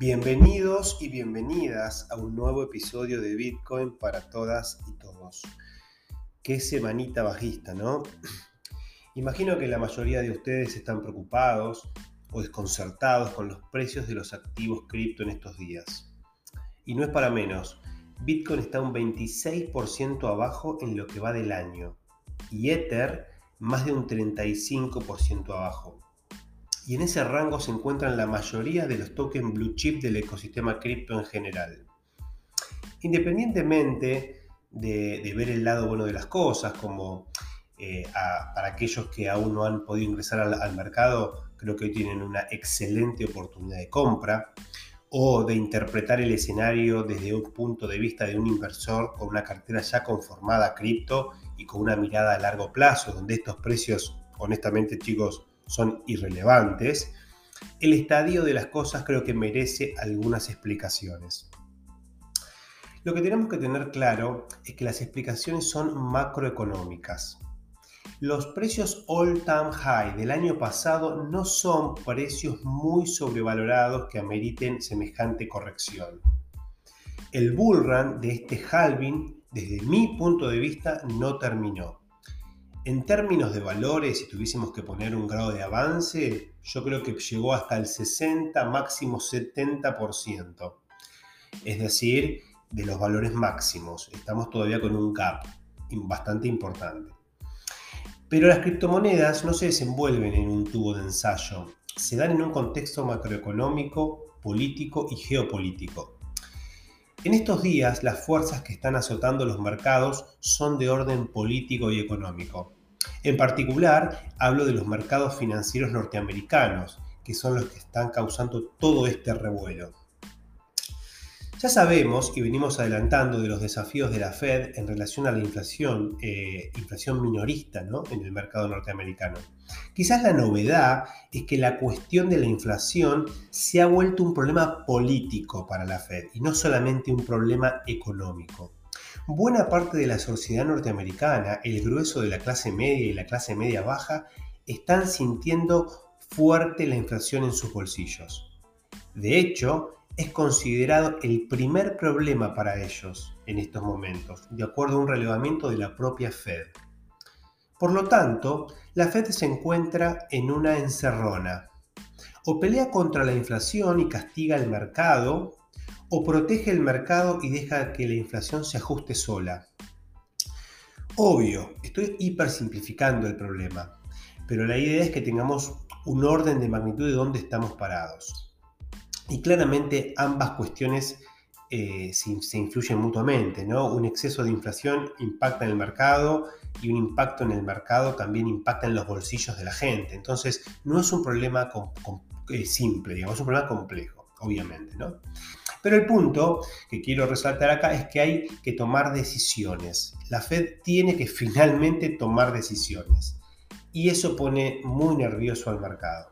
Bienvenidos y bienvenidas a un nuevo episodio de Bitcoin para todas y todos. Qué semanita bajista, ¿no? Imagino que la mayoría de ustedes están preocupados o desconcertados con los precios de los activos cripto en estos días. Y no es para menos. Bitcoin está un 26% abajo en lo que va del año y Ether más de un 35% abajo y en ese rango se encuentran la mayoría de los tokens blue chip del ecosistema cripto en general. Independientemente de, ver el lado bueno de las cosas, como eh, para aquellos que aún no han podido ingresar al, mercado, creo que hoy tienen una excelente oportunidad de compra, o de interpretar el escenario desde un punto de vista de un inversor con una cartera ya conformada a cripto y con una mirada a largo plazo, donde estos precios, honestamente chicos, son irrelevantes, el estadio de las cosas creo que merece algunas explicaciones. Lo que tenemos que tener claro es que las explicaciones son macroeconómicas. Los precios all-time high del año pasado no son precios muy sobrevalorados que ameriten semejante corrección. El bull run de este halving, desde mi punto de vista, no terminó. En términos de valores, si tuviésemos que poner un grado de avance, yo creo que llegó hasta el 60, máximo 70%. Es decir, de los valores máximos. Estamos todavía con un gap bastante importante. Pero las criptomonedas no se desenvuelven en un tubo de ensayo, se dan en un contexto macroeconómico, político y geopolítico. En estos días, las fuerzas que están azotando los mercados son de orden político y económico. En particular, hablo de los mercados financieros norteamericanos, que son los que están causando todo este revuelo. Ya sabemos y venimos adelantando de los desafíos de la Fed en relación a la inflación, eh, inflación minorista en el mercado norteamericano. Quizás la novedad es que la cuestión de la inflación se ha vuelto un problema político para la Fed y no solamente un problema económico. Buena parte de la sociedad norteamericana, el grueso de la clase media y la clase media baja, están sintiendo fuerte la inflación en sus bolsillos. De hecho, es considerado el primer problema para ellos en estos momentos, de acuerdo a un relevamiento de la propia Fed. Por lo tanto, la Fed se encuentra en una encerrona. O pelea contra la inflación y castiga el mercado, o protege el mercado y deja que la inflación se ajuste sola. Obvio, estoy hipersimplificando el problema, pero la idea es que tengamos un orden de magnitud de dónde estamos parados. Y claramente ambas cuestiones eh, se, influyen mutuamente, ¿no? Un exceso de inflación impacta en el mercado y un impacto en el mercado también impacta en los bolsillos de la gente. Entonces, no es un problema eh, simple, digamos, es un problema complejo, obviamente, ¿no? Pero el punto que quiero resaltar acá es que hay que tomar decisiones. La Fed tiene que finalmente tomar decisiones. Y eso pone muy nervioso al mercado.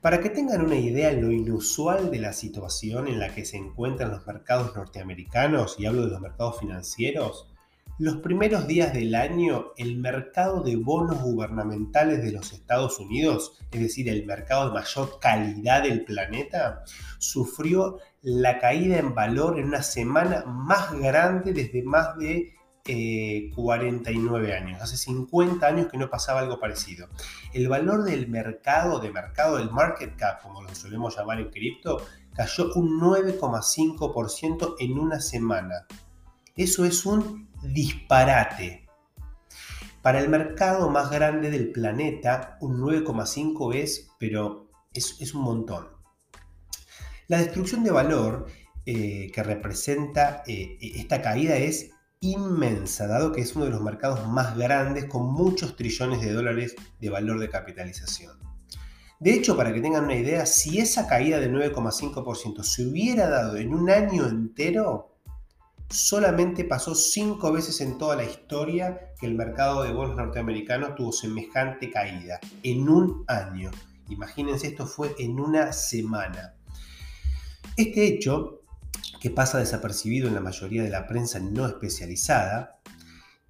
Para que tengan una idea de lo inusual de la situación en la que se encuentran los mercados norteamericanos, y hablo de los mercados financieros, los primeros días del año el mercado de bonos gubernamentales de los Estados Unidos, es decir, el mercado de mayor calidad del planeta, sufrió la caída en valor en una semana más grande desde más de 49 eh, años. Hace 50 años que no pasaba algo parecido. El valor del mercado, de mercado, del market cap, como lo solemos llamar en cripto, cayó un 9,5% en una semana. Eso es un disparate. Para el mercado más grande del planeta, un 9,5 es, pero es, un montón. La destrucción de valor eh, que representa eh, esta caída es inmensa, dado que es uno de los mercados más grandes con muchos trillones de dólares de valor de capitalización. De hecho, para que tengan una idea, si esa caída del 9,5% se hubiera dado en un año entero, solamente pasó cinco veces en toda la historia que el mercado de bonos norteamericanos tuvo semejante caída, en un año. Imagínense, esto fue en una semana. Este hecho que pasa desapercibido en la mayoría de la prensa no especializada,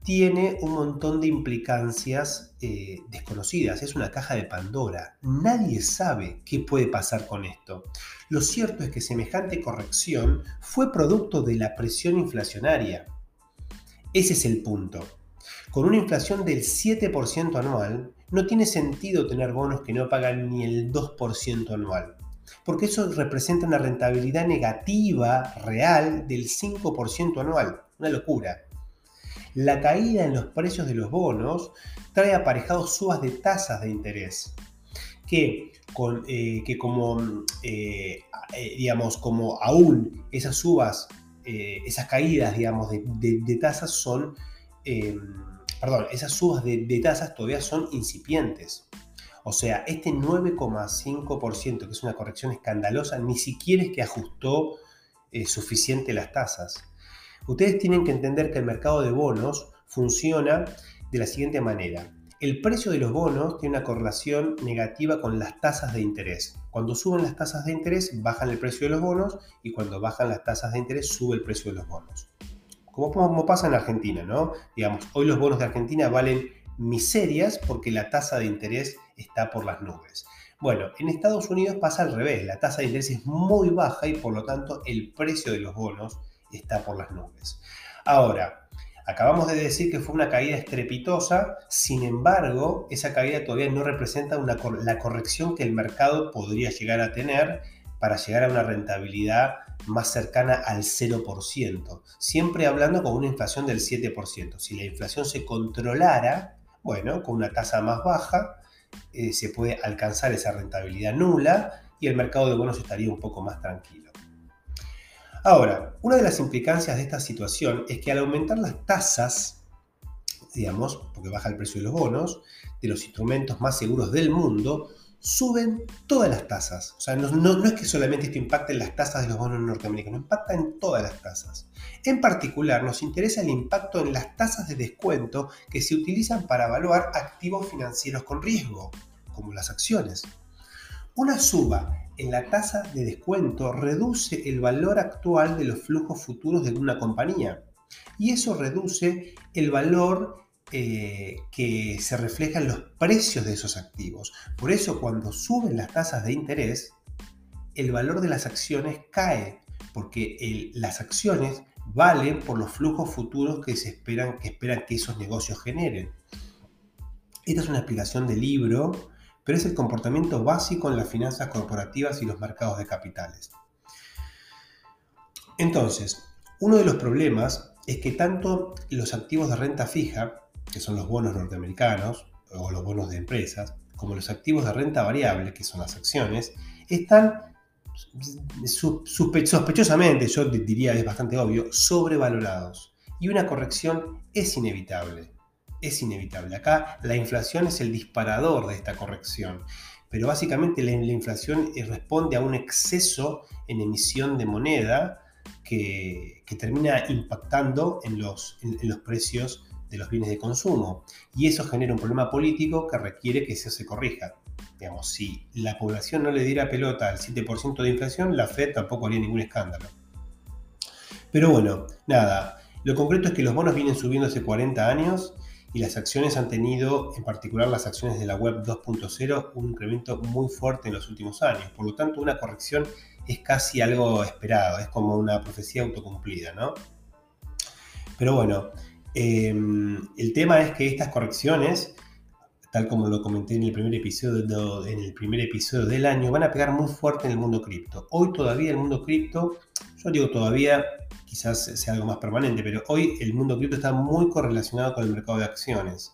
tiene un montón de implicancias eh, desconocidas. Es una caja de Pandora. Nadie sabe qué puede pasar con esto. Lo cierto es que semejante corrección fue producto de la presión inflacionaria. Ese es el punto. Con una inflación del 7% anual, no tiene sentido tener bonos que no pagan ni el 2% anual, porque eso representa una rentabilidad negativa real del 5% anual. Una locura. La caída en los precios de los bonos trae aparejados subas de tasas de interés, que, eh, como, eh, eh, digamos, como aún esas subas, esas caídas, digamos, de, tasas son, perdón, esas subas de tasas todavía son incipientes. O sea, este 9,5%, que es una corrección escandalosa, ni siquiera es que ajustó suficiente las tasas. Ustedes tienen que entender que el mercado de bonos funciona de la siguiente manera. El precio de los bonos tiene una correlación negativa con las tasas de interés. Cuando suben las tasas de interés, bajan el precio de los bonos y cuando bajan las tasas de interés, sube el precio de los bonos. Como, pasa en Argentina, ¿no? Digamos, hoy los bonos de Argentina valen miserias porque la tasa de interés está por las nubes. Bueno, en Estados Unidos pasa al revés, la tasa de interés es muy baja y por lo tanto el precio de los bonos está por las nubes. Ahora, acabamos de decir que fue una caída estrepitosa, sin embargo, esa caída todavía no representa la corrección que el mercado podría llegar a tener para llegar a una rentabilidad más cercana al 0%, siempre hablando con una inflación del 7%. Si la inflación se controlara, bueno, con una tasa más baja, eh, se puede alcanzar esa rentabilidad nula y el mercado de bonos estaría un poco más tranquilo. Ahora, una de las implicancias de esta situación es que al aumentar las tasas, digamos, porque baja el precio de los bonos, de los instrumentos más seguros del mundo, suben todas las tasas. O sea, no, es que solamente esto impacte en las tasas de los bonos norteamericanos, impacta en todas las tasas. En particular, nos interesa el impacto en las tasas de descuento que se utilizan para evaluar activos financieros con riesgo, como las acciones. Una suba en la tasa de descuento reduce el valor actual de los flujos futuros de una compañía y eso reduce el valor eh, que se refleja en los precios de esos activos. Por eso cuando suben las tasas de interés, el valor de las acciones cae, porque las acciones valen por los flujos futuros que se esperan que, esperan que esos negocios generen. Esta es una explicación del libro pero es el comportamiento básico en las finanzas corporativas y los mercados de capitales. Entonces, uno de los problemas es que tanto los activos de renta fija, que son los bonos norteamericanos o los bonos de empresas, como los activos de renta variable, que son las acciones, están sospechosamente, yo diría es bastante obvio, sobrevalorados. Y una corrección es inevitable es inevitable. Acá la inflación es el disparador de esta corrección, pero básicamente la, inflación responde a un exceso en emisión de moneda que, termina impactando en los, en, los precios de los bienes de consumo. Y eso genera un problema político que requiere que eso se corrija. Digamos, si la población no le diera pelota al 7% de inflación, la Fed tampoco haría ningún escándalo. Pero bueno, nada, lo concreto es que los bonos vienen subiendo hace 40 años y las acciones han tenido, en particular las acciones de la web 2.0, un incremento muy fuerte en los últimos años. Por lo tanto, una corrección es casi algo esperado, es como una profecía autocumplida, ¿no? Pero bueno, em, el tema es que estas correcciones, tal como lo comenté en el primer episodio, en el primer episodio del año, van a pegar muy fuerte en el mundo cripto. Hoy todavía el mundo cripto, yo digo todavía, quizás sea algo más permanente, pero hoy el mundo cripto está muy correlacionado con el mercado de acciones.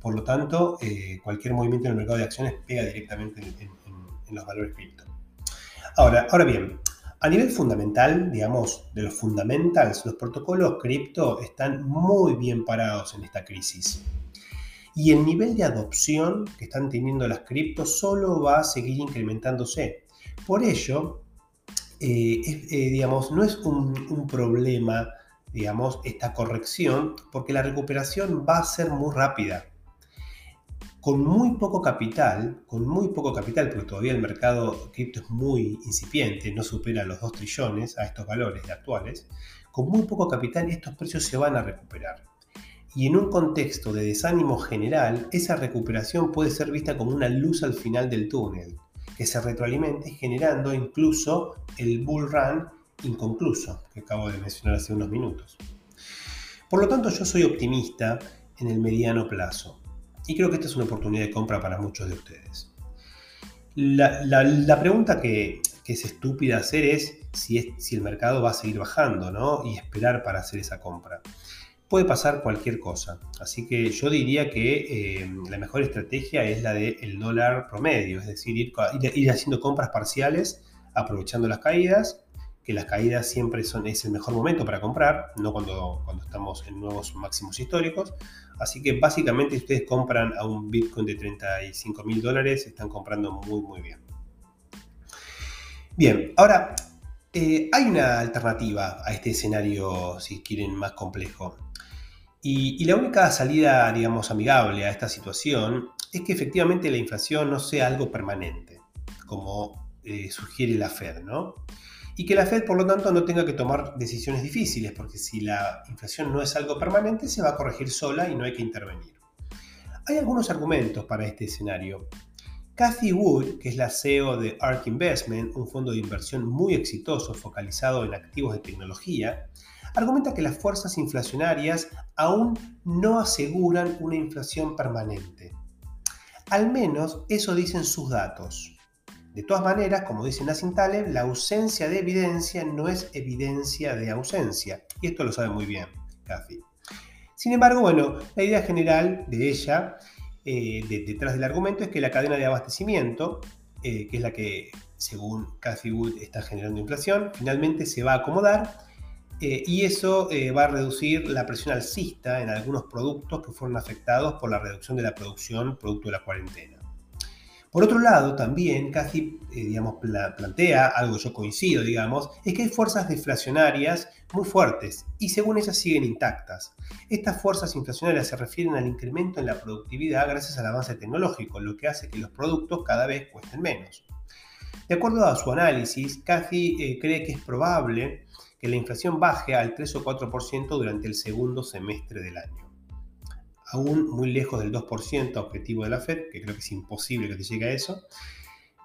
Por lo tanto, eh, cualquier movimiento en el mercado de acciones pega directamente en, los valores cripto. Ahora, ahora bien, a nivel fundamental, digamos, de los fundamentals, los protocolos cripto están muy bien parados en esta crisis. Y el nivel de adopción que están teniendo las criptos solo va a seguir incrementándose. Por ello, eh, eh, digamos, no es un, problema, digamos, esta corrección, porque la recuperación va a ser muy rápida. Con muy poco capital, con muy poco capital, porque todavía el mercado cripto es muy incipiente, no supera los 2 trillones a estos valores actuales, con muy poco capital estos precios se van a recuperar. Y en un contexto de desánimo general, esa recuperación puede ser vista como una luz al final del túnel, que se retroalimente generando incluso el bull run inconcluso que acabo de mencionar hace unos minutos. Por lo tanto, yo soy optimista en el mediano plazo y creo que esta es una oportunidad de compra para muchos de ustedes. La, pregunta que, es estúpida hacer es si, si el mercado va a seguir bajando ¿no? y esperar para hacer esa compra. Puede pasar cualquier cosa, así que yo diría que eh, la mejor estrategia es la del dólar promedio, es decir, ir, ir haciendo compras parciales aprovechando las caídas que las caídas siempre son, es el mejor momento para comprar, no cuando, cuando estamos en nuevos máximos históricos. Así que básicamente si ustedes compran a un Bitcoin de 35 mil dólares, están comprando muy muy bien. Bien, ahora eh, hay una alternativa a este escenario, si quieren, más complejo. Y, la única salida, digamos, amigable a esta situación es que efectivamente la inflación no sea algo permanente, como eh, sugiere la Fed, ¿no? y que la Fed, por lo tanto, no tenga que tomar decisiones difíciles, porque si la inflación no es algo permanente, se va a corregir sola y no hay que intervenir. Hay algunos argumentos para este escenario. Cathy Wood, que es la CEO de ARK Investment, un fondo de inversión muy exitoso focalizado en activos de tecnología, argumenta que las fuerzas inflacionarias aún no aseguran una inflación permanente. Al menos eso dicen sus datos. De todas maneras, como dice Nassim Taleb, la ausencia de evidencia no es evidencia de ausencia. Y esto lo sabe muy bien Cathy. Sin embargo, bueno, la idea general de ella, eh, detrás del argumento, es que la cadena de abastecimiento, eh, que es la que, según Cathy Wood, está generando inflación, finalmente se va a acomodar eh, y eso va a reducir la presión alcista en algunos productos que fueron afectados por la reducción de la producción producto de la cuarentena. Por otro lado, también Cathy eh, digamos, plantea, algo yo coincido, digamos, es que hay fuerzas deflacionarias muy fuertes y según ellas siguen intactas. Estas fuerzas inflacionarias se refieren al incremento en la productividad gracias al avance tecnológico, lo que hace que los productos cada vez cuesten menos. De acuerdo a su análisis, Cathy eh, cree que es probable que la inflación baje al 3 o 4% durante el segundo semestre del año aún muy lejos del 2% objetivo de la Fed, que creo que es imposible que te llegue a eso,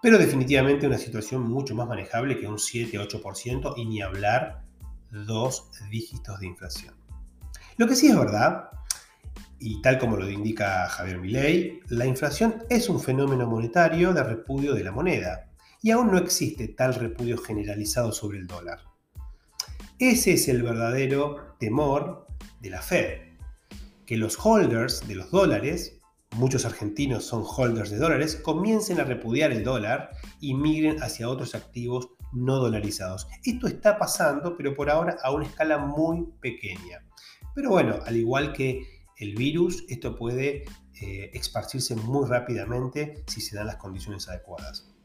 pero definitivamente una situación mucho más manejable que un 7-8% y ni hablar dos dígitos de inflación. Lo que sí es verdad, y tal como lo indica Javier Milei, la inflación es un fenómeno monetario de repudio de la moneda, y aún no existe tal repudio generalizado sobre el dólar. Ese es el verdadero temor de la Fed, que los holders de los dólares, muchos argentinos son holders de dólares, comiencen a repudiar el dólar y migren hacia otros activos no dolarizados. Esto está pasando, pero por ahora a una escala muy pequeña. Pero bueno, al igual que el virus, esto puede eh, esparcirse muy rápidamente si se dan las condiciones adecuadas.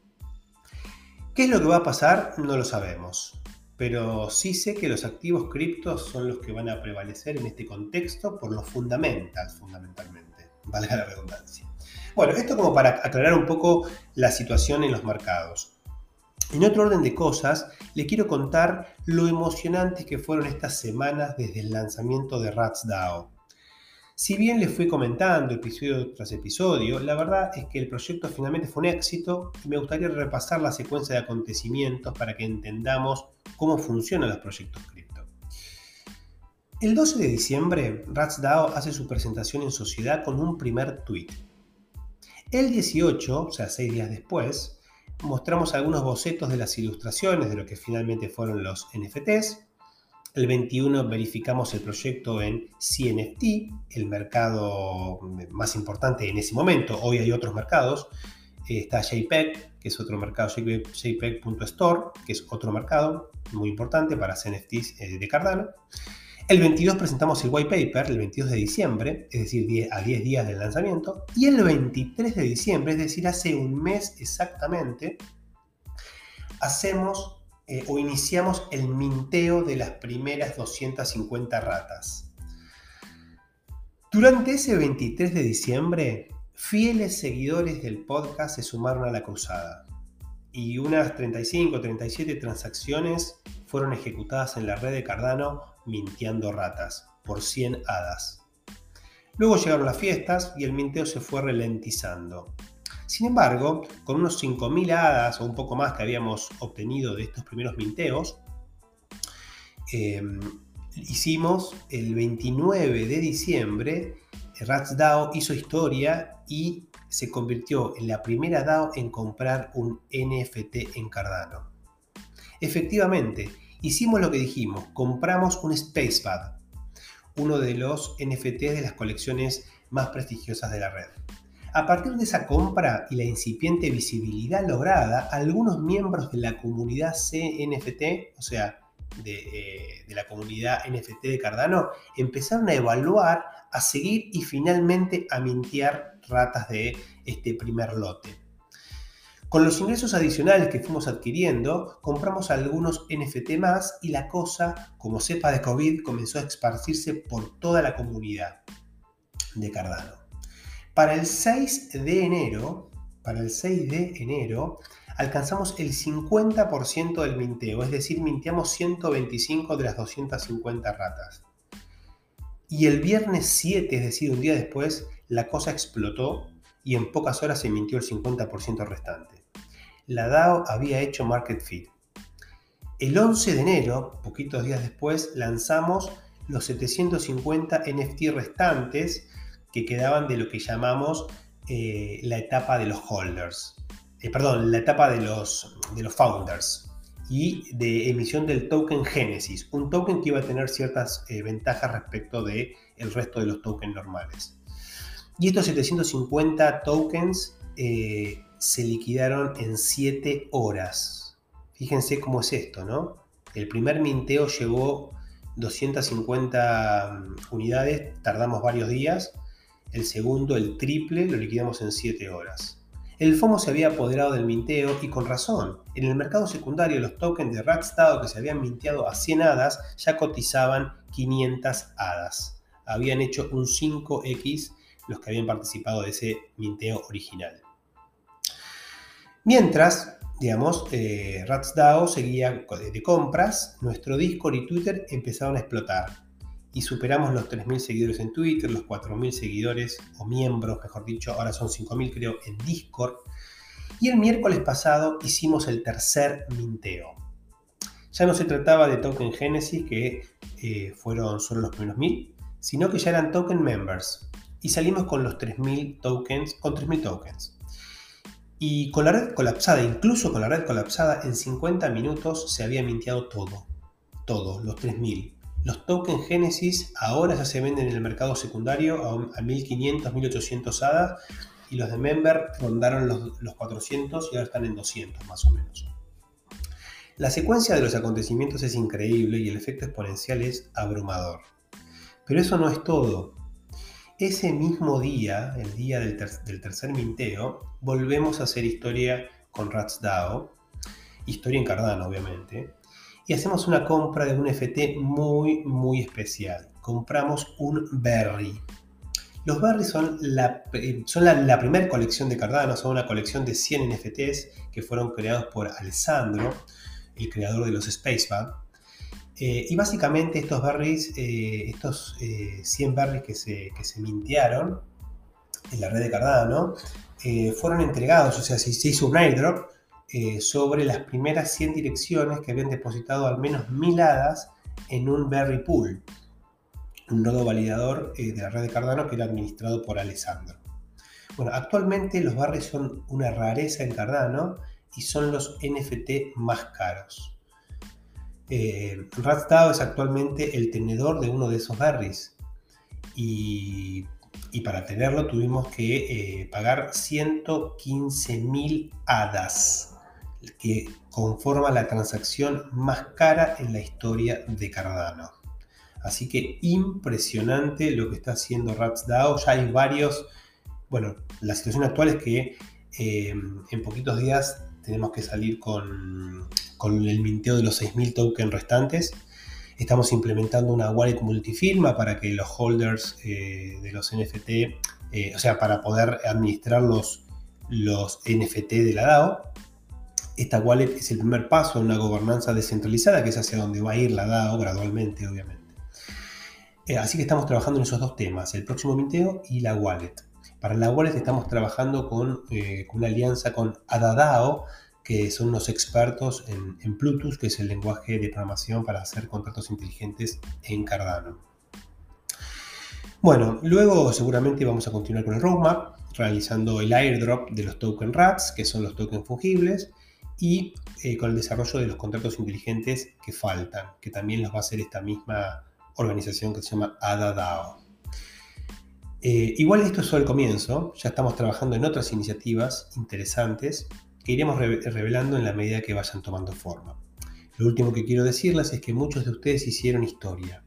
¿Qué es lo que va a pasar? No lo sabemos pero sí sé que los activos criptos son los que van a prevalecer en este contexto por los fundamentals, fundamentalmente, valga la redundancia. Bueno, esto como para aclarar un poco la situación en los mercados. En otro orden de cosas, le quiero contar lo emocionantes que fueron estas semanas desde el lanzamiento de RatsDAO. Si bien les fui comentando episodio tras episodio, la verdad es que el proyecto finalmente fue un éxito y me gustaría repasar la secuencia de acontecimientos para que entendamos cómo funcionan los proyectos cripto. El 12 de diciembre, RatsDAO hace su presentación en sociedad con un primer tweet. El 18, o sea, seis días después, mostramos algunos bocetos de las ilustraciones de lo que finalmente fueron los NFTs el 21 verificamos el proyecto en CNFT, el mercado más importante en ese momento. Hoy hay otros mercados. Está JPEG, que es otro mercado, JPEG.store, que es otro mercado muy importante para CNFTs eh, de Cardano. El 22 presentamos el white paper, el 22 de diciembre, es decir, a 10 días del lanzamiento. Y el 23 de diciembre, es decir, hace un mes exactamente, hacemos eh, o iniciamos el minteo de las primeras 250 ratas. Durante ese 23 de diciembre, fieles seguidores del podcast se sumaron a la cruzada y unas 35 o 37 transacciones fueron ejecutadas en la red de Cardano mintiendo ratas por 100 hadas. Luego llegaron las fiestas y el minteo se fue ralentizando. Sin embargo, con unos 5.000 hadas o un poco más que habíamos obtenido de estos primeros minteos, em, hicimos el 29 de diciembre, Rats DAO hizo historia y se convirtió en la primera DAO en comprar un NFT en Cardano. Efectivamente, hicimos lo que dijimos, compramos un Spacepad, uno de los NFT de las colecciones más prestigiosas de la red. A partir de esa compra y la incipiente visibilidad lograda, algunos miembros de la comunidad CNFT, o sea, de, de, la comunidad NFT de Cardano, empezaron a evaluar, a seguir y finalmente a mintear ratas de este primer lote. Con los ingresos adicionales que fuimos adquiriendo, compramos algunos NFT más y la cosa, como cepa de COVID, comenzó a esparcirse por toda la comunidad de Cardano. Para el 6 de enero, para el 6 de enero, alcanzamos el 50% del minteo, es decir, minteamos 125 de las 250 ratas. Y el viernes 7, es decir, un día después, la cosa explotó y en pocas horas se mintió el 50% restante. La DAO había hecho market fit. El 11 de enero, poquitos días después, lanzamos los 750 NFT restantes que quedaban de lo que llamamos eh, la etapa de los holders. Eh, perdón, la etapa de los, de los founders y de emisión del token Genesis, un token que iba a tener ciertas eh, ventajas respecto del el resto de los tokens normales. Y estos 750 tokens se liquidaron en 7 horas. Fíjense cómo es esto, ¿no? El primer minteo llevó 250 mm, unidades, tardamos varios días. El segundo, el triple, lo liquidamos en 7 horas. El FOMO se había apoderado del minteo y con razón. En el mercado secundario los tokens de Ratstado que se habían minteado a 100 hadas ya cotizaban 500 hadas. Habían hecho un 5x los que habían participado de ese minteo original. Mientras, digamos, eh, RatsDAO seguía de compras, nuestro Discord y Twitter empezaron a explotar. Y superamos los 3.000 seguidores en Twitter, los 4.000 seguidores o miembros, mejor dicho, ahora son 5.000 creo, en Discord. Y el miércoles pasado hicimos el tercer minteo. Ya no se trataba de Token Genesis, que eh, fueron solo los primeros 1.000, sino que ya eran Token Members, y salimos con los 3.000 tokens, con 3.000 tokens. Y con la red colapsada, incluso con la red colapsada, en 50 minutos se había minteado todo. Todo, los 3.000. Los tokens Genesis ahora ya se venden en el mercado secundario a 1.500, 1.800 hadas y los de Member rondaron los, los 400 y ahora están en 200 más o menos. La secuencia de los acontecimientos es increíble y el efecto exponencial es abrumador. Pero eso no es todo. Ese mismo día, el día del, tercer minteo, volvemos a hacer historia con RatsDAO, historia en Cardano obviamente, y hacemos una compra de un FT muy, muy especial. Compramos un Berry. Los Berry son la, son la, primera colección de Cardano, son una colección de 100 NFTs que fueron creados por Alessandro, el creador de los Spacebag. Eh, y básicamente estos berries, eh, estos 100 eh, berries que se, que se en la red de Cardano, fueron entregados, o sea, se, hizo un airdrop sobre las primeras 100 direcciones que habían depositado al menos mil hadas en un berry pool, un nodo validador de la red de Cardano que era administrado por Alessandro. Bueno, actualmente los berries son una rareza en Cardano y son los NFT más caros. Eh, es actualmente el tenedor de uno de esos berries. Y, para tenerlo tuvimos que eh, pagar 115 mil hadas, que conforma la transacción más cara en la historia de Cardano. Así que impresionante lo que está haciendo RatsDAO. Ya hay varios. Bueno, la situación actual es que eh, en poquitos días tenemos que salir con, el minteo de los 6.000 tokens restantes. Estamos implementando una wallet multifirma para que los holders eh, de los NFT, eh, o sea, para poder administrar los, los NFT de la DAO. Esta wallet es el primer paso en una gobernanza descentralizada, que es hacia donde va a ir la DAO gradualmente, obviamente. Eh, así que estamos trabajando en esos dos temas, el próximo minteo y la wallet. Para la wallet estamos trabajando con, eh, una alianza con Adadao, que son unos expertos en, en, Bluetooth, que es el lenguaje de programación para hacer contratos inteligentes en Cardano. Bueno, luego seguramente vamos a continuar con el roadmap, realizando el airdrop de los token RATs, que son los tokens fungibles, y eh, con el desarrollo de los contratos inteligentes que faltan, que también los va a hacer esta misma organización que se llama ADADAO. Eh, igual esto es solo el comienzo, ya estamos trabajando en otras iniciativas interesantes que iremos revelando en la medida que vayan tomando forma. Lo último que quiero decirles es que muchos de ustedes hicieron historia.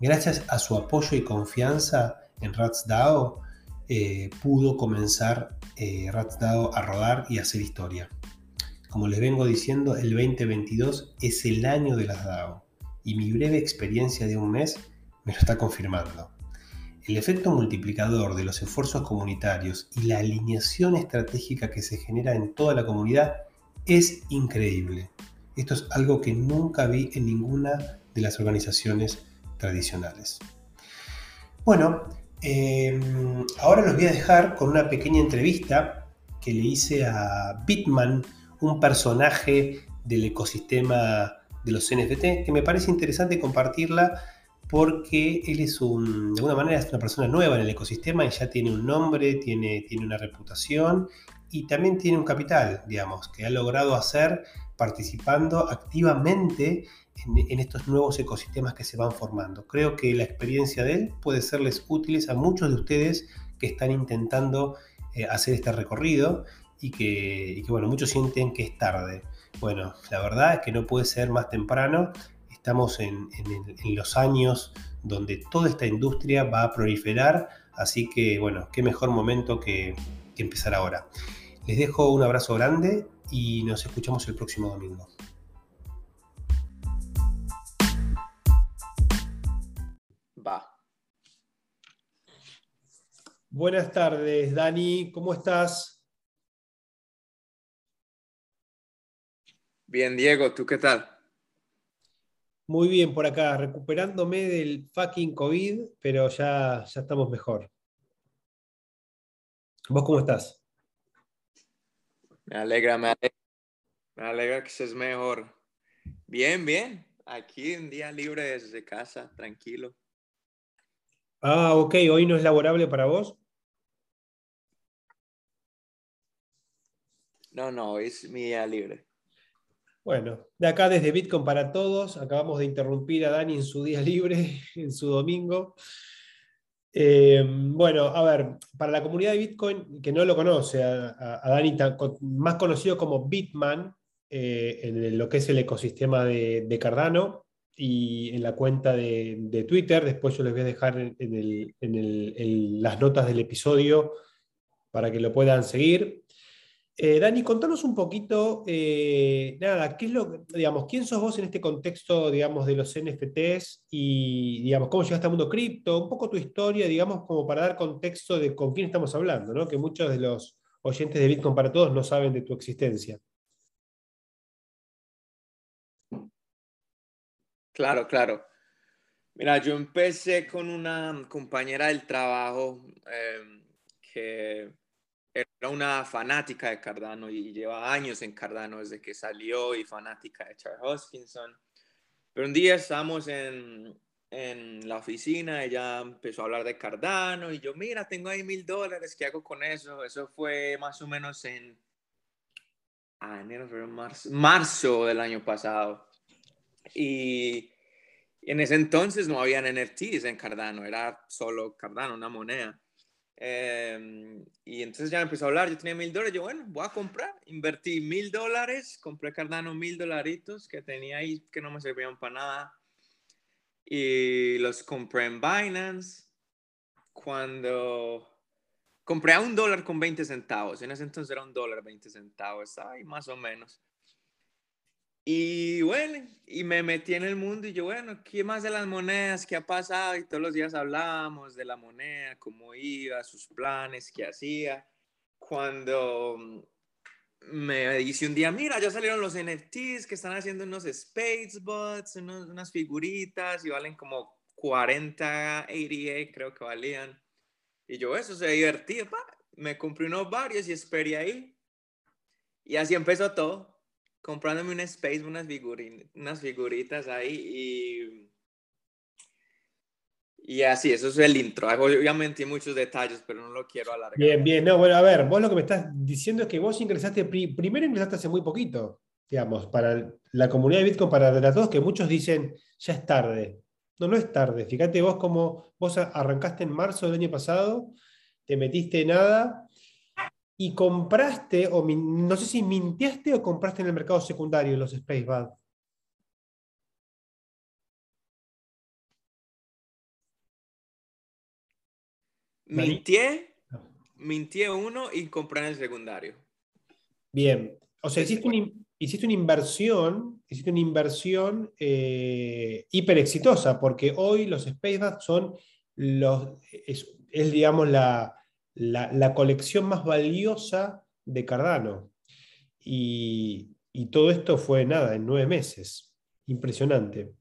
Gracias a su apoyo y confianza en RatsDAO, eh, pudo comenzar eh, RatsDAO a rodar y hacer historia. Como les vengo diciendo, el 2022 es el año de las DAO y mi breve experiencia de un mes me lo está confirmando. El efecto multiplicador de los esfuerzos comunitarios y la alineación estratégica que se genera en toda la comunidad es increíble. Esto es algo que nunca vi en ninguna de las organizaciones tradicionales. Bueno, em, ahora los voy a dejar con una pequeña entrevista que le hice a Bitman, un personaje del ecosistema de los NFT, que me parece interesante compartirla porque él es un, de alguna manera es una persona nueva en el ecosistema y ya tiene un nombre, tiene, tiene una reputación y también tiene un capital, digamos, que ha logrado hacer participando activamente en, estos nuevos ecosistemas que se van formando. Creo que la experiencia de él puede serles útiles a muchos de ustedes que están intentando eh, hacer este recorrido y que, y que, bueno, muchos sienten que es tarde. Bueno, la verdad es que no puede ser más temprano Estamos en, los años donde toda esta industria va a proliferar, así que bueno, qué mejor momento que, empezar ahora. Les dejo un abrazo grande y nos escuchamos el próximo domingo. Va. Buenas tardes, Dani, ¿cómo estás? Bien, Diego, ¿tú qué tal? Muy bien por acá, recuperándome del fucking COVID, pero ya, ya estamos mejor. ¿Vos cómo estás? Me alegra, me alegra, me alegra que estés mejor. Bien, bien. Aquí un día libre desde casa, tranquilo. Ah, ok. ¿Hoy no es laborable para vos? No, no, es mi día libre. Bueno, de acá desde Bitcoin para todos, acabamos de interrumpir a Dani en su día libre, en su domingo. Eh, bueno, a ver, para la comunidad de Bitcoin que no lo conoce, a, Dani, más conocido como Bitman, eh, en lo que es el ecosistema de, Cardano y en la cuenta de, Twitter, después yo les voy a dejar en las notas del episodio para que lo puedan seguir. Eh, Dani, contanos un poquito, eh, nada, ¿qué es lo, digamos, quién sos vos en este contexto, digamos, de los NFTs y, digamos, cómo llegaste al mundo cripto, un poco tu historia, digamos, como para dar contexto de con quién estamos hablando, ¿no? Que muchos de los oyentes de Bitcoin para Todos no saben de tu existencia. Claro, claro. Mira, yo empecé con una compañera del trabajo eh, que era una fanática de Cardano y lleva años en Cardano desde que salió y fanática de Charles Hoskinson. Pero un día estábamos en, en la oficina, ella empezó a hablar de Cardano y yo, mira, tengo ahí mil dólares, ¿qué hago con eso? Eso fue más o menos en ah, enero, marzo, marzo del año pasado. Y en ese entonces no habían NFTs en Cardano, era solo Cardano, una moneda. Em, y entonces ya empezó a hablar, yo tenía mil dólares, yo bueno, voy a comprar, invertí mil dólares, compré Cardano mil dolaritos que tenía ahí que no me servían para nada. Y los compré en Binance. Cuando compré a un dólar con 20 centavos, en ese entonces era un dólar 20 centavos, ahí más o menos. Y bueno, y me metí en el mundo y yo, bueno, ¿qué más de las monedas? ¿Qué ha pasado? Y todos los días hablábamos de la moneda, cómo iba, sus planes, qué hacía. Cuando me dice un día, mira, ya salieron los NFTs que están haciendo unos Spacebots, unas figuritas y valen como 40 ADA, creo que valían. Y yo, eso se divertido, me compré unos varios y esperé ahí. Y así empezó todo, comprándome un space, unas, unas figuritas ahí y... Y así, eso es el intro. Obviamente hay muchos detalles, pero no lo quiero alargar. Bien, bien. No, bueno, a ver, vos lo que me estás diciendo es que vos ingresaste, primero ingresaste hace muy poquito, digamos, para la comunidad de Bitcoin, para todos, que muchos dicen, ya es tarde. No, no es tarde. Fíjate vos como vos arrancaste en marzo del año pasado, te metiste nada y compraste, o no sé si mintiaste o compraste en el mercado secundario los Spacebad. Mintié, mintié uno y compré en el secundario. Bien, o sea, hiciste, una inversión, hiciste una inversión eh, hiper exitosa, porque hoy los Spacebad son los, es, digamos, la, la, colección más valiosa de Cardano. Y, todo esto fue nada, en nueve meses. Impresionante.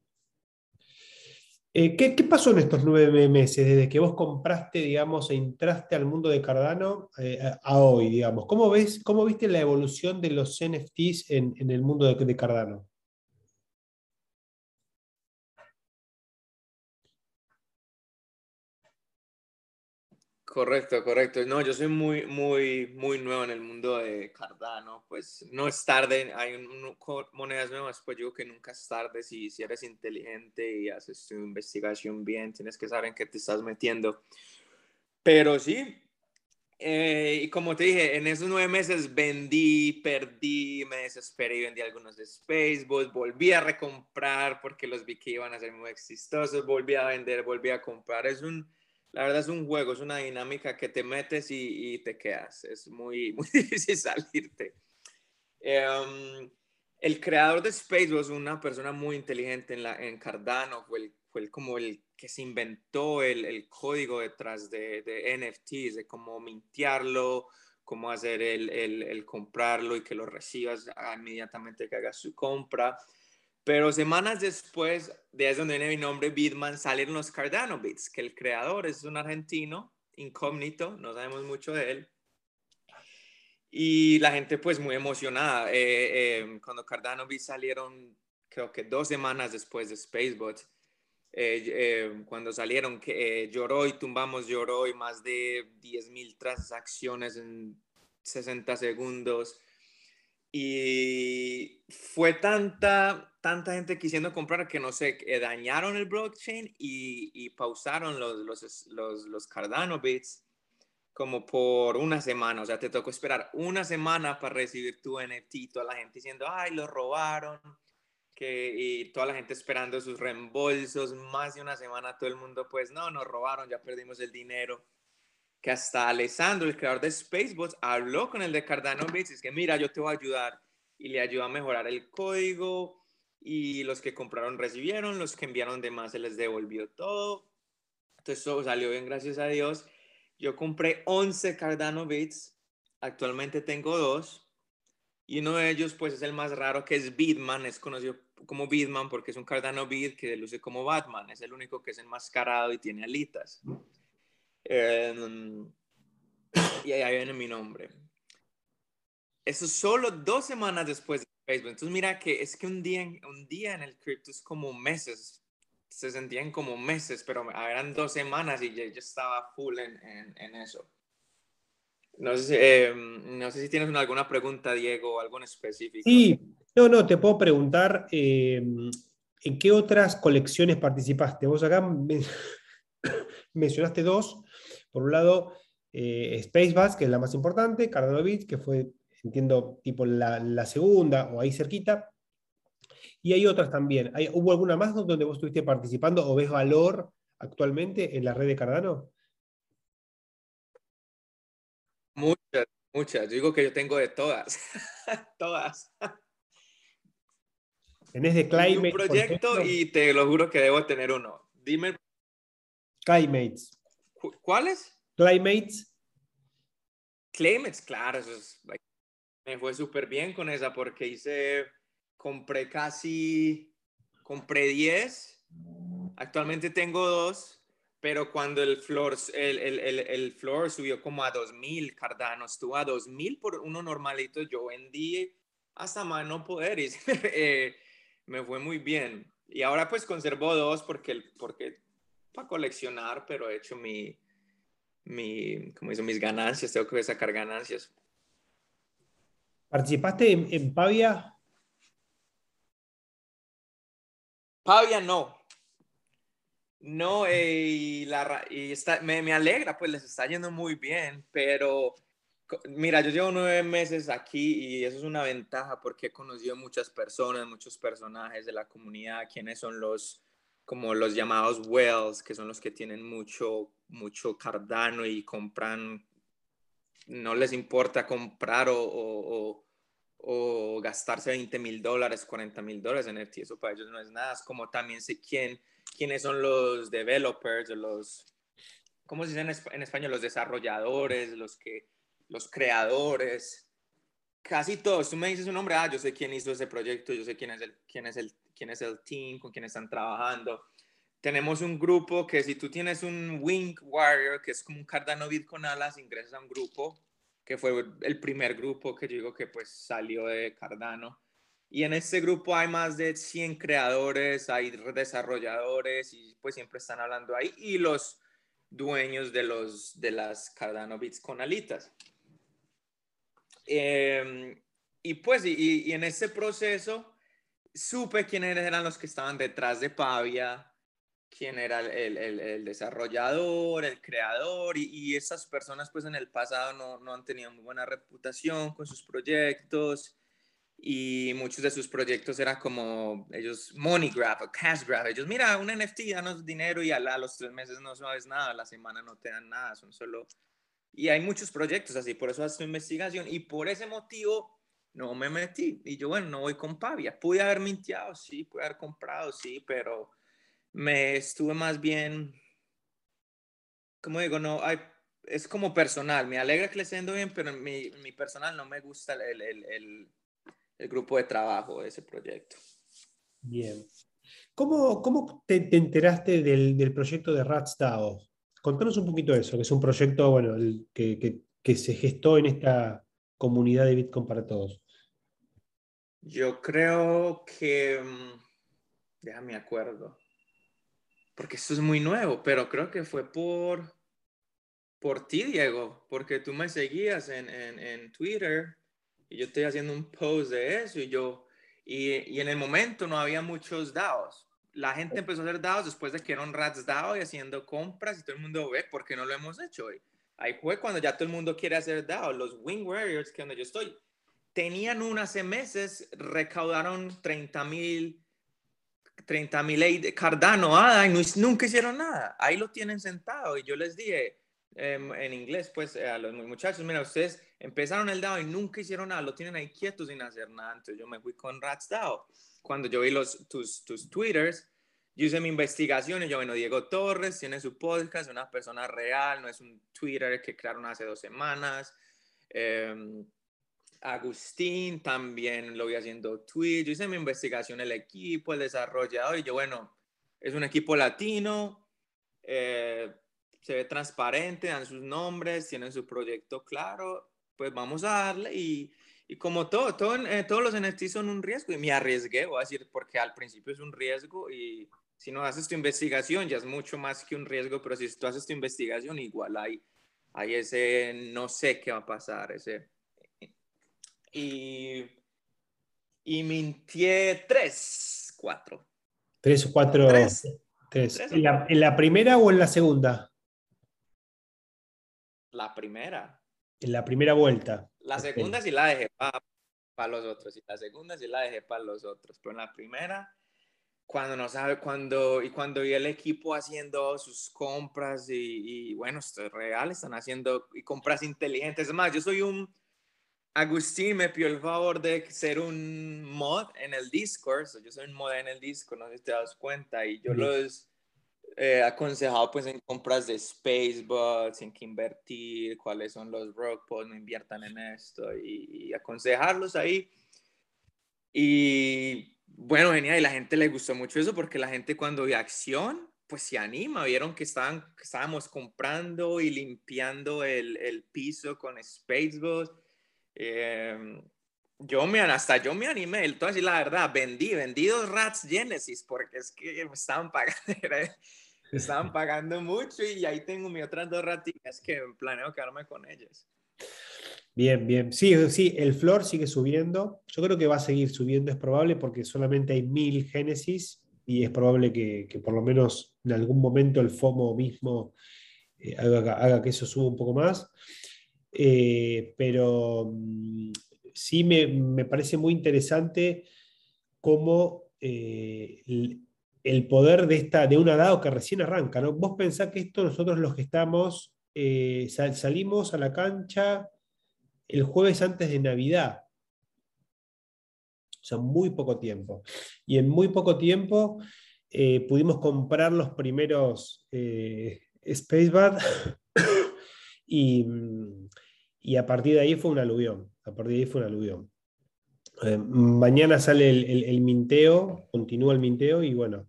Eh, ¿qué, pasó en estos nueve meses, desde que vos compraste, digamos, e entraste al mundo de Cardano eh, a hoy, digamos? ¿Cómo, ves, ¿Cómo viste la evolución de los NFTs en, el mundo de Cardano? Correcto, correcto. No, yo soy muy, muy, muy nuevo en el mundo de Cardano. Pues no es tarde, hay monedas nuevas, pues digo que nunca es tarde si, si eres inteligente y haces tu investigación bien, tienes que saber en qué te estás metiendo. Pero sí, eh, y como te dije, en esos nueve meses vendí, perdí, me desesperé y vendí algunos de Spacebus, volví a recomprar porque los vi que iban a ser muy exitosos, volví a vender, volví a comprar. Es un la verdad es un juego, es una dinámica que te metes y, te quedas. Es muy, muy difícil salirte. Em, el creador de Space was una persona muy inteligente en, la, en Cardano, fue, el, fue el, como el que se inventó el, el código detrás de, de, NFTs, de cómo mintearlo, cómo hacer el, comprarlo y que lo recibas inmediatamente que hagas su compra. Pero semanas después, de eso donde viene mi nombre, Bitman, salieron los Cardano Bits, que el creador es un argentino, incógnito, no sabemos mucho de él. Y la gente pues muy emocionada. Eh, eh, cuando Cardano Bits salieron, creo que dos semanas después de Spacebot, eh, cuando salieron, que lloró y tumbamos, lloró y más de 10.000 transacciones en 60 segundos. Y fue tanta, tanta gente quisiendo comprar que no sé, dañaron el blockchain y, y pausaron los, los, los, los, Cardano Bits como por una semana. O sea, te tocó esperar una semana para recibir tu NFT. Toda la gente diciendo, ay, lo robaron. Que, y toda la gente esperando sus reembolsos. Más de una semana todo el mundo, pues no, nos robaron, ya perdimos el dinero que hasta Alessandro, el creador de Spacebots, habló con el de Cardano Bits y es que mira, yo te voy a ayudar y le ayudó a mejorar el código y los que compraron recibieron, los que enviaron de más se les devolvió todo. Entonces todo salió bien, gracias a Dios. Yo compré 11 Cardano Bits, actualmente tengo dos y uno de ellos pues es el más raro que es Bitman, es conocido como Bitman porque es un Cardano Bit que luce como Batman, es el único que es enmascarado y tiene alitas. Em, y ahí viene mi nombre. Eso solo dos semanas después de Facebook. Entonces mira que es que un día, un día en el cripto es como meses. Se sentían como meses, pero eran dos semanas y yo, estaba full en, en, eso. No sé, em, no sé si tienes alguna pregunta, Diego, algo en específico. Sí, no, no, te puedo preguntar em, en qué otras colecciones participaste. Vos acá mencionaste dos. Por un lado, eh, Spacebass, que es la más importante, Cardano Bits, que fue, entiendo, tipo la, segunda o ahí cerquita. Y hay otras también. ¿Hay, ¿Hubo alguna más donde vos estuviste participando o ves valor actualmente en la red de Cardano? Muchas, muchas. Yo digo que yo tengo de todas. todas. Tenés de Climate. Un proyecto y te lo juro que debo tener uno. Dime. Climates. ¿Cuáles? Claymates. Claymates, claro, eso me fue súper bien con esa porque hice, compré casi, compré 10 Actualmente tengo dos, pero cuando el floor, el, el, el, el floor subió como a 2000 Cardano, estuvo a 2000 por uno normalito, yo vendí hasta más no poder y eh, me fue muy bien. Y ahora pues conservo dos porque, porque para coleccionar, pero he hecho mi, mi, como mis ganancias, tengo que sacar ganancias. ¿Participaste en, Pavia? Pavia no. No, eh, y, la, y está, me, me, alegra, pues les está yendo muy bien, pero mira, yo llevo nueve meses aquí y eso es una ventaja porque he conocido muchas personas, muchos personajes de la comunidad, quienes son los, como los llamados whales, que son los que tienen mucho, mucho cardano y compran, no les importa comprar o, o, o, gastarse 20 mil dólares, 40 mil dólares en NFT, eso para ellos no es nada, es como también sé quién, quiénes son los developers, los, ¿cómo se dice en, español? Los desarrolladores, los que, los creadores, casi todos, tú me dices un nombre, ah, yo sé quién hizo ese proyecto, yo sé quién es el, quién es el quién es el team, con quién están trabajando. Tenemos un grupo que si tú tienes un Wing Warrior, que es como un Cardano Bit con alas, ingresas a un grupo, que fue el primer grupo que yo digo que pues salió de Cardano. Y en este grupo hay más de 100 creadores, hay desarrolladores y pues siempre están hablando ahí. Y los dueños de, los, de las Cardano Bits con alitas. Em, y pues, y, y, en ese proceso, supe quiénes eran los que estaban detrás de Pavia, quién era el, el, el desarrollador, el creador, y, y, esas personas pues en el pasado no, no, han tenido muy buena reputación con sus proyectos, y muchos de sus proyectos eran como ellos, money grab o cash grab, ellos, mira, un NFT, danos dinero y a, los tres meses no sabes nada, a la semana no te dan nada, son solo... Y hay muchos proyectos así, por eso hace investigación, y por ese motivo no me metí. Y yo, bueno, no voy con Pavia. Pude haber mintiado, sí, pude haber comprado, sí, pero me estuve más bien, como digo, no, es como personal. Me alegra que le esté bien, pero mi, mi personal no me gusta el, el, el, grupo de trabajo de ese proyecto. Bien. ¿Cómo, cómo te, te, enteraste del, del proyecto de RatsDAO? Contanos un poquito eso, que es un proyecto bueno, que, que, que se gestó en esta comunidad de Bitcoin para todos. Yo creo que, mm, déjame acuerdo, porque esto es muy nuevo, pero creo que fue por, por ti, Diego, porque tú me seguías en, en, en Twitter y yo estoy haciendo un post de eso y yo, y, y, en el momento no había muchos DAOs. La gente empezó a hacer DAOs después de que eran Rats DAO y haciendo compras y todo el mundo ve, ¿por qué no lo hemos hecho hoy? Ahí fue cuando ya todo el mundo quiere hacer DAO. Los Wing Warriors, que donde yo estoy, tenían unos hace meses, recaudaron 30 mil 30 mil Cardano ADA y nunca hicieron nada. Ahí lo tienen sentado y yo les dije em, en inglés, pues a los muchachos, mira, ustedes empezaron el DAO y nunca hicieron nada, lo tienen ahí quietos sin hacer nada. Entonces yo me fui con Rats DAO. Cuando yo vi los, tus, tus twitters, yo hice mi investigación y yo, bueno, Diego Torres tiene su podcast, una persona real, no es un Twitter que crearon hace dos semanas. Eh, Agustín también lo vi haciendo tweets. Yo hice mi investigación, el equipo, el desarrollador, y yo, bueno, es un equipo latino, eh, se ve transparente, dan sus nombres, tienen su proyecto claro, pues vamos a darle y, y como todo, todo eh, todos los NFT son un riesgo y me arriesgué, voy a decir, porque al principio es un riesgo y si no haces tu investigación ya es mucho más que un riesgo, pero si tú haces tu investigación igual hay, hay ese no sé qué va a pasar, ese y, y mintié tres, cuatro. Tres o cuatro. Tres. tres. ¿En, la, ¿En, la, primera o en la segunda? La primera. En la primera vuelta. La segunda okay. sí la dejé para pa los otros y la segunda sí la dejé para los otros, pero en la primera cuando no sabe, cuando, y cuando vi el equipo haciendo sus compras y, y, bueno, esto es real, están haciendo y compras inteligentes. Es más, yo soy un, Agustín me pidió el favor de ser un mod en el Discord. yo soy un mod en el Discord, no sé si te das cuenta. Y yo los he eh, aconsejado pues en compras de Spacebots, en qué invertir, cuáles son los rock no inviertan en esto y, y aconsejarlos ahí. Y Bueno, genial, y la gente le gustó mucho eso porque la gente cuando ve acción, pues se anima, vieron que, estaban, estábamos comprando y limpiando el, el piso con Spaceball. Eh, yo me, hasta yo me animé, el todo la verdad, vendí, vendí dos Rats Genesis porque es que me estaban pagando, estaban pagando mucho y ahí tengo mis otras dos ratitas que planeo quedarme con ellas. Bien, bien. Sí, sí, el flor sigue subiendo. Yo creo que va a seguir subiendo, es probable, porque solamente hay mil Génesis y es probable que, por lo menos en algún momento el FOMO mismo eh, haga, que eso suba un poco más. Eh, pero mm, sí me, parece muy interesante cómo eh, el, poder de, esta, de una DAO que recién arranca. ¿no? Vos pensás que esto nosotros los que estamos, salimos a la cancha el jueves antes de Navidad. O sea, muy poco tiempo. Y en muy poco tiempo eh, pudimos comprar los primeros eh, Spacebad y, y, a partir de ahí fue un aluvión. A partir de ahí fue un aluvión. Eh, mañana sale el, minteo, continúa el minteo y bueno,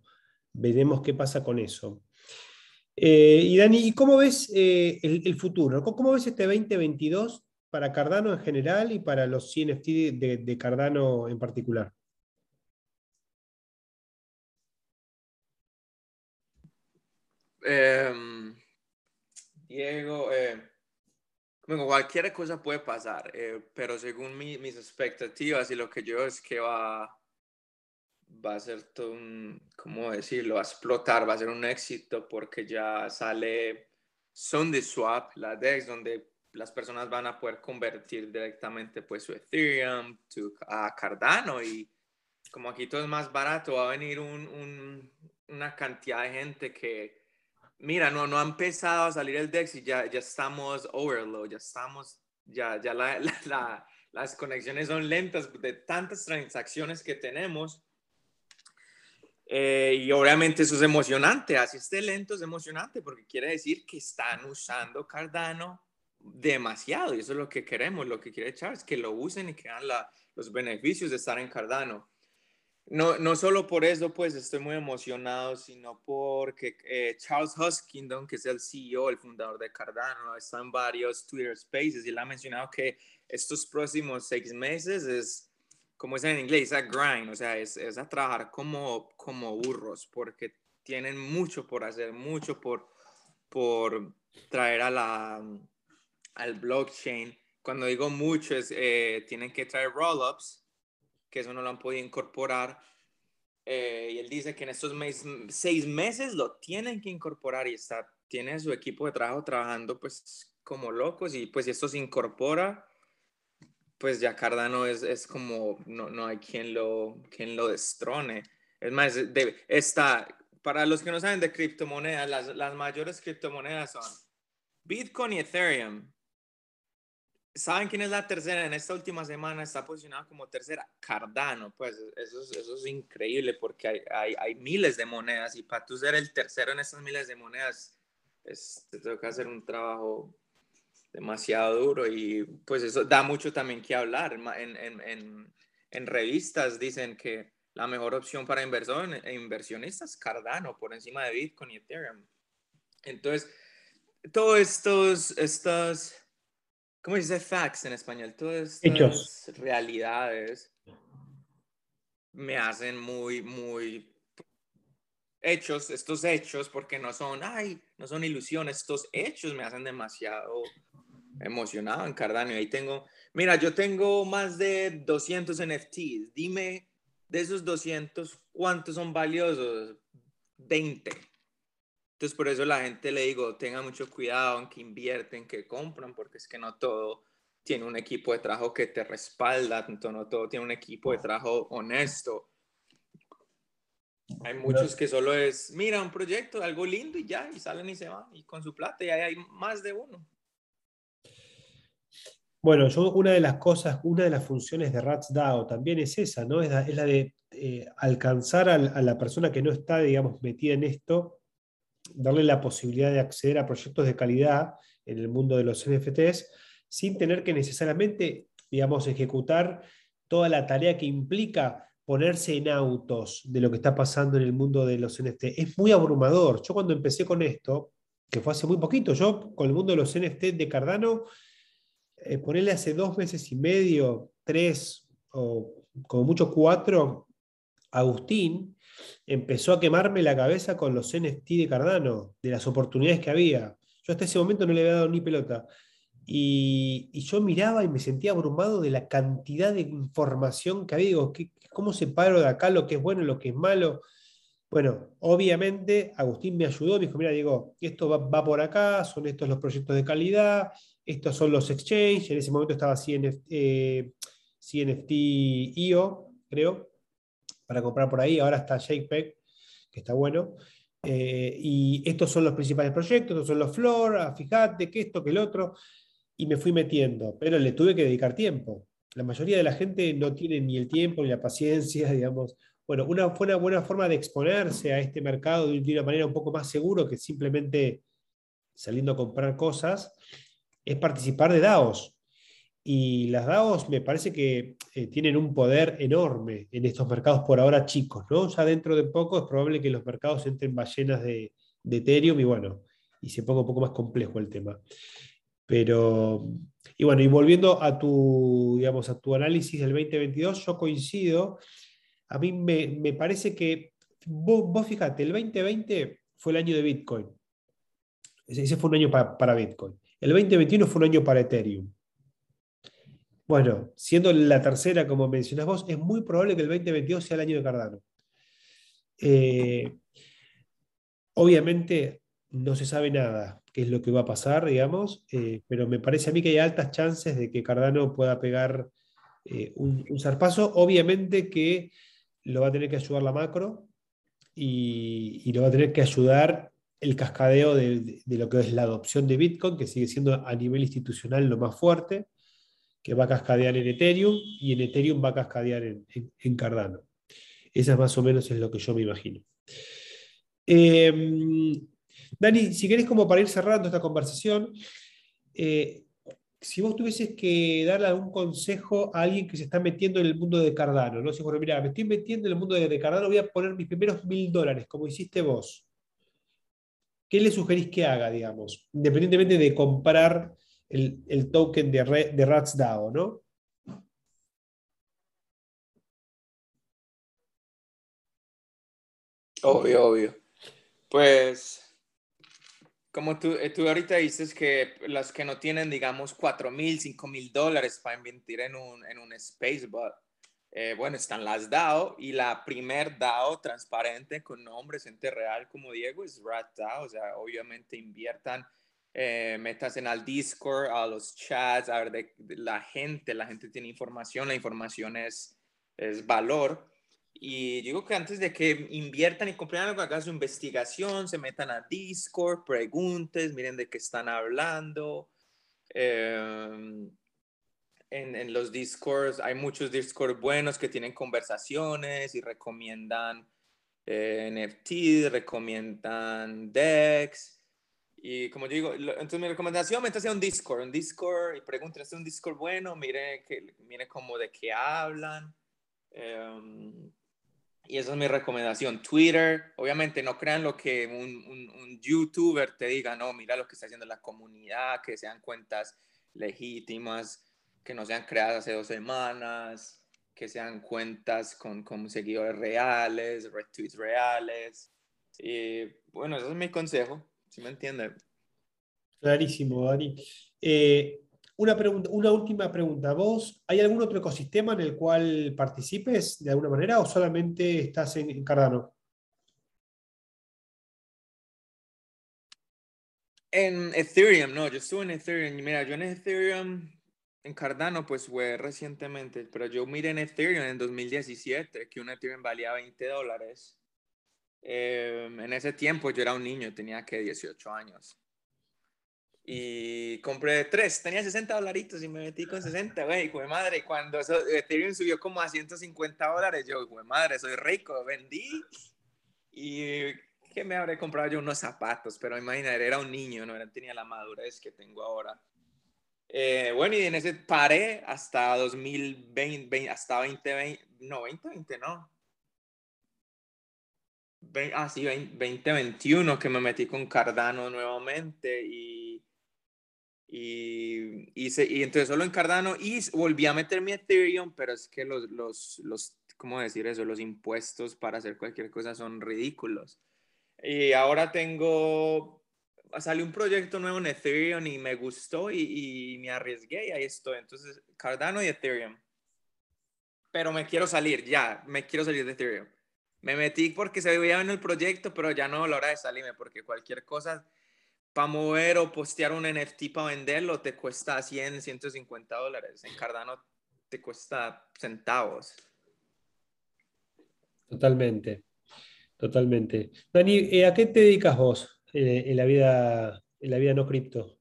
veremos qué pasa con eso. y Dani, ¿y cómo ves el, el, futuro? ¿Cómo ves este 2022 para Cardano en general y para los CNFT de, Cardano en particular? Em, Diego, eh, cualquier cosa puede pasar, eh, pero según mis expectativas y lo que yo es que va, va a ser todo un, ¿cómo decirlo? Va a explotar, va a ser un éxito porque ya sale SundaeSwap, la DEX, donde las personas van a poder convertir directamente pues su Ethereum a Cardano y como aquí todo es más barato, va a venir una cantidad de gente que, mira, no, no ha empezado a salir el DEX y ya, ya estamos overload, ya estamos, ya, ya las conexiones son lentas de tantas transacciones que tenemos. Eh, y obviamente eso es emocionante, así esté lento es emocionante porque quiere decir que están usando Cardano demasiado y eso es lo que queremos, lo que quiere Charles, que lo usen y que vean los beneficios de estar en Cardano. No, no solo por eso, pues estoy muy emocionado, sino porque eh, Charles Huskindon, que es el CEO, el fundador de Cardano, está en varios Twitter Spaces y él ha mencionado que estos próximos seis meses es, como es en inglés, a grind, o sea, es, es a trabajar como, como burros, porque tienen mucho por hacer, mucho por, por traer a la, al blockchain. Cuando digo mucho, es, eh, tienen que traer rollups, que eso no lo han podido incorporar. Eh, y él dice que en estos seis meses lo tienen que incorporar y está, tiene su equipo de trabajo trabajando pues como locos y pues si esto se incorpora, pues ya Cardano es, es como, no, no, hay quien lo, quien lo destrone. Es más, de, está, para los que no saben de criptomonedas, las, las mayores criptomonedas son Bitcoin y Ethereum. ¿Saben quién es la tercera? En esta última semana está posicionada como tercera. Cardano, pues eso es, eso es increíble porque hay, hay, hay, miles de monedas y para tú ser el tercero en estas miles de monedas, es, te toca hacer un trabajo demasiado duro y pues eso da mucho también que hablar. En, en, en, en revistas dicen que la mejor opción para inversor, inversionistas es Cardano por encima de Bitcoin y Ethereum. Entonces, todos estos... estos ¿Cómo dice facts en español? Todas estas realidades me hacen muy, muy hechos, estos hechos, porque no son, ay, no son ilusiones, estos hechos me hacen demasiado emocionado en Cardano. Ahí tengo, mira, yo tengo más de 200 NFTs. Dime, de esos 200, ¿cuántos son valiosos? 20. Entonces, por eso la gente le digo, tenga mucho cuidado en que invierten, que compran, porque es que no todo tiene un equipo de trabajo que te respalda, no todo tiene un equipo de trabajo honesto. Hay muchos que solo es, mira, un proyecto, algo lindo y ya, y salen y se van, y con su plata, y ahí hay más de uno. Bueno, yo una de las cosas, una de las funciones de RatsDAO también es esa, ¿no? Es la, de eh, alcanzar a, a, la persona que no está, digamos, metida en esto darle la posibilidad de acceder a proyectos de calidad en el mundo de los NFTs sin tener que necesariamente, digamos, ejecutar toda la tarea que implica ponerse en autos de lo que está pasando en el mundo de los NFT. Es muy abrumador. Yo cuando empecé con esto, que fue hace muy poquito, yo con el mundo de los NFT de Cardano, eh, ponerle hace dos meses y medio, tres o como mucho cuatro, Agustín empezó a quemarme la cabeza con los NFT de Cardano, de las oportunidades que había. Yo hasta ese momento no le había dado ni pelota. Y, yo miraba y me sentía abrumado de la cantidad de información que había. Digo, ¿cómo separo de acá lo que es bueno lo que es malo? Bueno, obviamente Agustín me ayudó, me dijo, mira, digo, esto va, por acá, son estos los proyectos de calidad, estos son los exchanges, en ese momento estaba CNFT, eh, IO, creo, para comprar por ahí, ahora está ShakePeg, que está bueno. Eh, y estos son los principales proyectos, estos son los Floor, ah, fíjate que esto, que el otro y me fui metiendo, pero le tuve que dedicar tiempo. La mayoría de la gente no tiene ni el tiempo ni la paciencia, digamos. Bueno, una, fue una buena forma de exponerse a este mercado de una manera un poco más seguro que simplemente saliendo a comprar cosas, es participar de DAOs. Y las DAOs me parece que eh, tienen un poder enorme en estos mercados por ahora chicos, ¿no? Ya dentro de poco es probable que los mercados entren ballenas de, de Ethereum y bueno, y se ponga un poco más complejo el tema. Pero, y bueno, y volviendo a tu, digamos, a tu análisis del 2022, yo coincido. A mí me, parece que, vos, fíjate, el 2020 fue el año de Bitcoin. Ese fue un año para, Bitcoin. El 2021 fue un año para Ethereum. Bueno, siendo la tercera, como mencionas vos, es muy probable que el 2022 sea el año de Cardano. Eh, obviamente no se sabe nada qué es lo que va a pasar, digamos, eh, pero me parece a mí que hay altas chances de que Cardano pueda pegar eh, un, zarpazo. Obviamente que lo va a tener que ayudar la macro y, lo va a tener que ayudar el cascadeo de, lo que es la adopción de Bitcoin, que sigue siendo a nivel institucional lo más fuerte, que va a cascadear en Ethereum y en Ethereum va a cascadear en, Cardano. Esa más o menos es lo que yo me imagino. Eh, Dani, si querés como para ir cerrando esta conversación, eh, si vos tuvieses que darle algún consejo a alguien que se está metiendo en el mundo de Cardano, ¿no? Si, bueno, mira, me estoy metiendo en el mundo de, Cardano, voy a poner mis primeros mil dólares, como hiciste vos. ¿Qué le sugerís que haga, digamos? Independientemente de comprar el, token de, de RatsDAO, ¿no? Obvio, obvio. Pues como tú, eh, tú ahorita dices que las que no tienen, digamos, 4 mil, 5 mil dólares para invertir en un, en un space, eh, bueno, están las DAO y la primer DAO transparente con nombre, gente real como Diego es Rat DAO, o sea, obviamente inviertan, eh, metas en al Discord, a los chats, a ver de, la gente, la gente tiene información, la información es, es valor y digo que antes de que inviertan y compren algo, hagan su investigación, se metan a Discord, preguntes, miren de qué están hablando. Em, en, en, los Discords hay muchos Discord buenos que tienen conversaciones y recomiendan eh, NFT, recomiendan DEX. Y como digo, entonces mi recomendación, métase a un Discord, un Discord y pregúntense, ¿es un Discord bueno? Mire, que, mire cómo de qué hablan. Um, y esa es mi recomendación. Twitter, obviamente no crean lo que un, un, youtuber te diga, no, mira lo que está haciendo la comunidad, que sean cuentas legítimas, que no sean creadas hace dos semanas, que sean cuentas con, con seguidores reales, retweets reales. Y bueno, ese es mi consejo, si me entiende. Clarísimo, Dani. Eh, una, pregunta, una última pregunta. ¿Vos hay algún otro ecosistema en el cual participes de alguna manera o solamente estás en, Cardano? En Ethereum, no, yo estuve en Ethereum. Mira, yo en Ethereum, en Cardano, pues fue recientemente, pero yo miré en Ethereum en 2017 que un Ethereum valía 20 dólares. Em, en ese tiempo yo era un niño, tenía que 18 años y compré tres, tenía 60 dolaritos y me metí con 60, güey, güey madre, cuando Ethereum subió como a 150 dólares, yo, güey madre, soy rico, vendí y que me habré comprado yo unos zapatos, pero imagínate, era un niño, no era, tenía la madurez que tengo ahora. Eh, bueno, y en ese paré hasta 2020, hasta 2020, no, 2020, no. Ah, sí, 2021 que me metí con Cardano nuevamente y, y, y, entonces solo en Cardano y volví a meter mi Ethereum, pero es que los, los, los, ¿cómo decir eso? Los impuestos para hacer cualquier cosa son ridículos. Y ahora tengo salió un proyecto nuevo en Ethereum y me gustó y, me arriesgué y ahí estoy. Entonces, Cardano y Ethereum. Pero me quiero salir, ya, me quiero salir de Ethereum. Me metí porque se veía en el proyecto, pero ya no a la hora de salirme, porque cualquier cosa para mover o postear un NFT para venderlo te cuesta 100, 150 dólares. En Cardano te cuesta centavos. Totalmente, totalmente. Dani, eh, ¿a qué te dedicas vos? Eh, en, la vida, en la vida no cripto?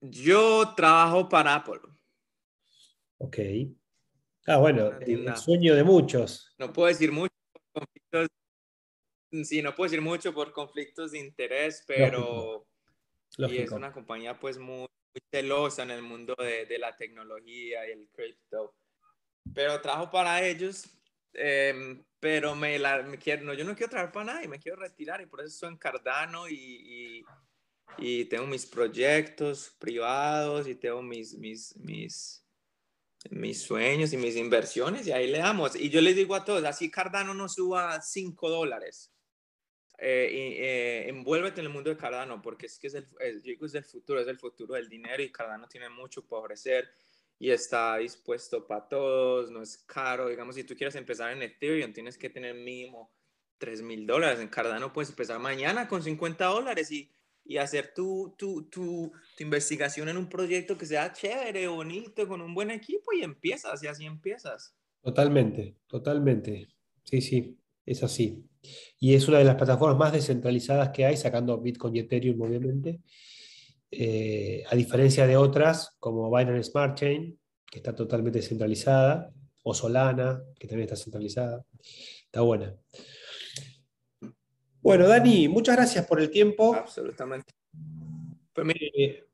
Yo trabajo para Apple. Ok. Ah, bueno, el sueño de muchos. No puedo decir mucho por conflictos. Sí, no puedo decir mucho por conflictos de interés, pero es una compañía pues muy, celosa en el mundo de, de, la tecnología y el cripto. Pero trabajo para ellos Em, pero me, la, me quiero, no, yo no quiero trabajar para nadie, me quiero retirar y por eso estoy en Cardano y, y, tengo mis proyectos privados y tengo mis, mis, mis, mis sueños y mis inversiones y ahí le damos. Y yo les digo a todos, así Cardano no suba 5 dólares. Eh, eh, envuélvete en el mundo de Cardano porque es que es el, el futuro, es el futuro del dinero y Cardano tiene mucho por ofrecer y está dispuesto para todos, no es caro. Digamos, si tú quieres empezar en Ethereum, tienes que tener mínimo 3 mil dólares. En Cardano puedes empezar mañana con 50 dólares y, y hacer tu, tu, tu, tu, investigación en un proyecto que sea chévere, bonito, con un buen equipo y empiezas y así empiezas. Totalmente, totalmente. Sí, sí, es así. Y es una de las plataformas más descentralizadas que hay, sacando Bitcoin y Ethereum, obviamente. Eh, a diferencia de otras como Binance Smart Chain, que está totalmente centralizada, o Solana, que también está centralizada. Está buena. Bueno, Dani, muchas gracias por el tiempo. Absolutamente. Pues eh,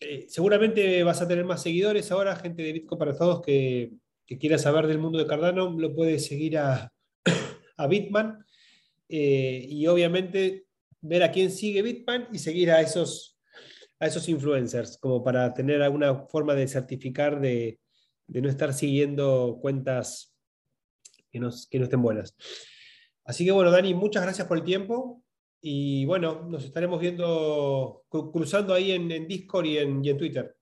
eh, seguramente vas a tener más seguidores ahora, gente de Bitcoin para todos que, quiera saber del mundo de Cardano, lo puede seguir a, a Bitman y obviamente ver a quién sigue Bitman y seguir a esos a esos influencers, como para tener alguna forma de certificar de, no estar siguiendo cuentas que no, que no estén buenas. Así que bueno, Dani, muchas gracias por el tiempo y bueno, nos estaremos viendo, cruzando ahí en, Discord y en, y en Twitter.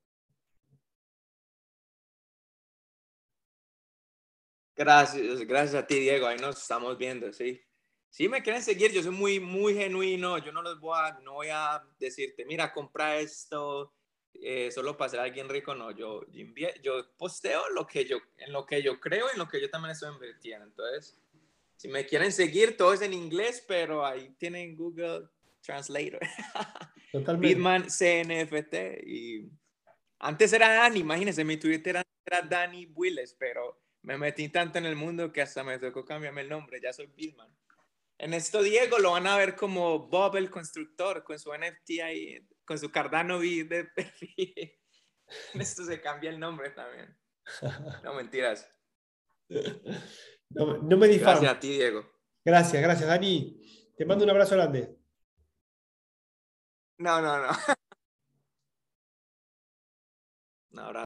Gracias, gracias a ti, Diego. Ahí nos estamos viendo, sí si me quieren seguir, yo soy muy, muy genuino, yo no les voy a, no voy a decirte, mira, compra esto, eh, solo para ser alguien rico, no, yo, yo posteo lo que yo, en lo que yo creo y en lo que yo también estoy invirtiendo, entonces, si me quieren seguir, todo es en inglés, pero ahí tienen Google Translator. Totalmente. Bitman CNFT y antes era Dani, imagínense, mi Twitter era, Dani Willis, pero me metí tanto en el mundo que hasta me tocó cambiarme el nombre, ya soy Bitman. En esto Diego lo van a ver como Bob el constructor con su NFT ahí, con su Cardano V de perfil. En esto se cambia el nombre también. No mentiras. No, me difamas. Gracias a ti, Diego. Gracias, gracias, Dani. Te mando un abrazo grande. No, no, no.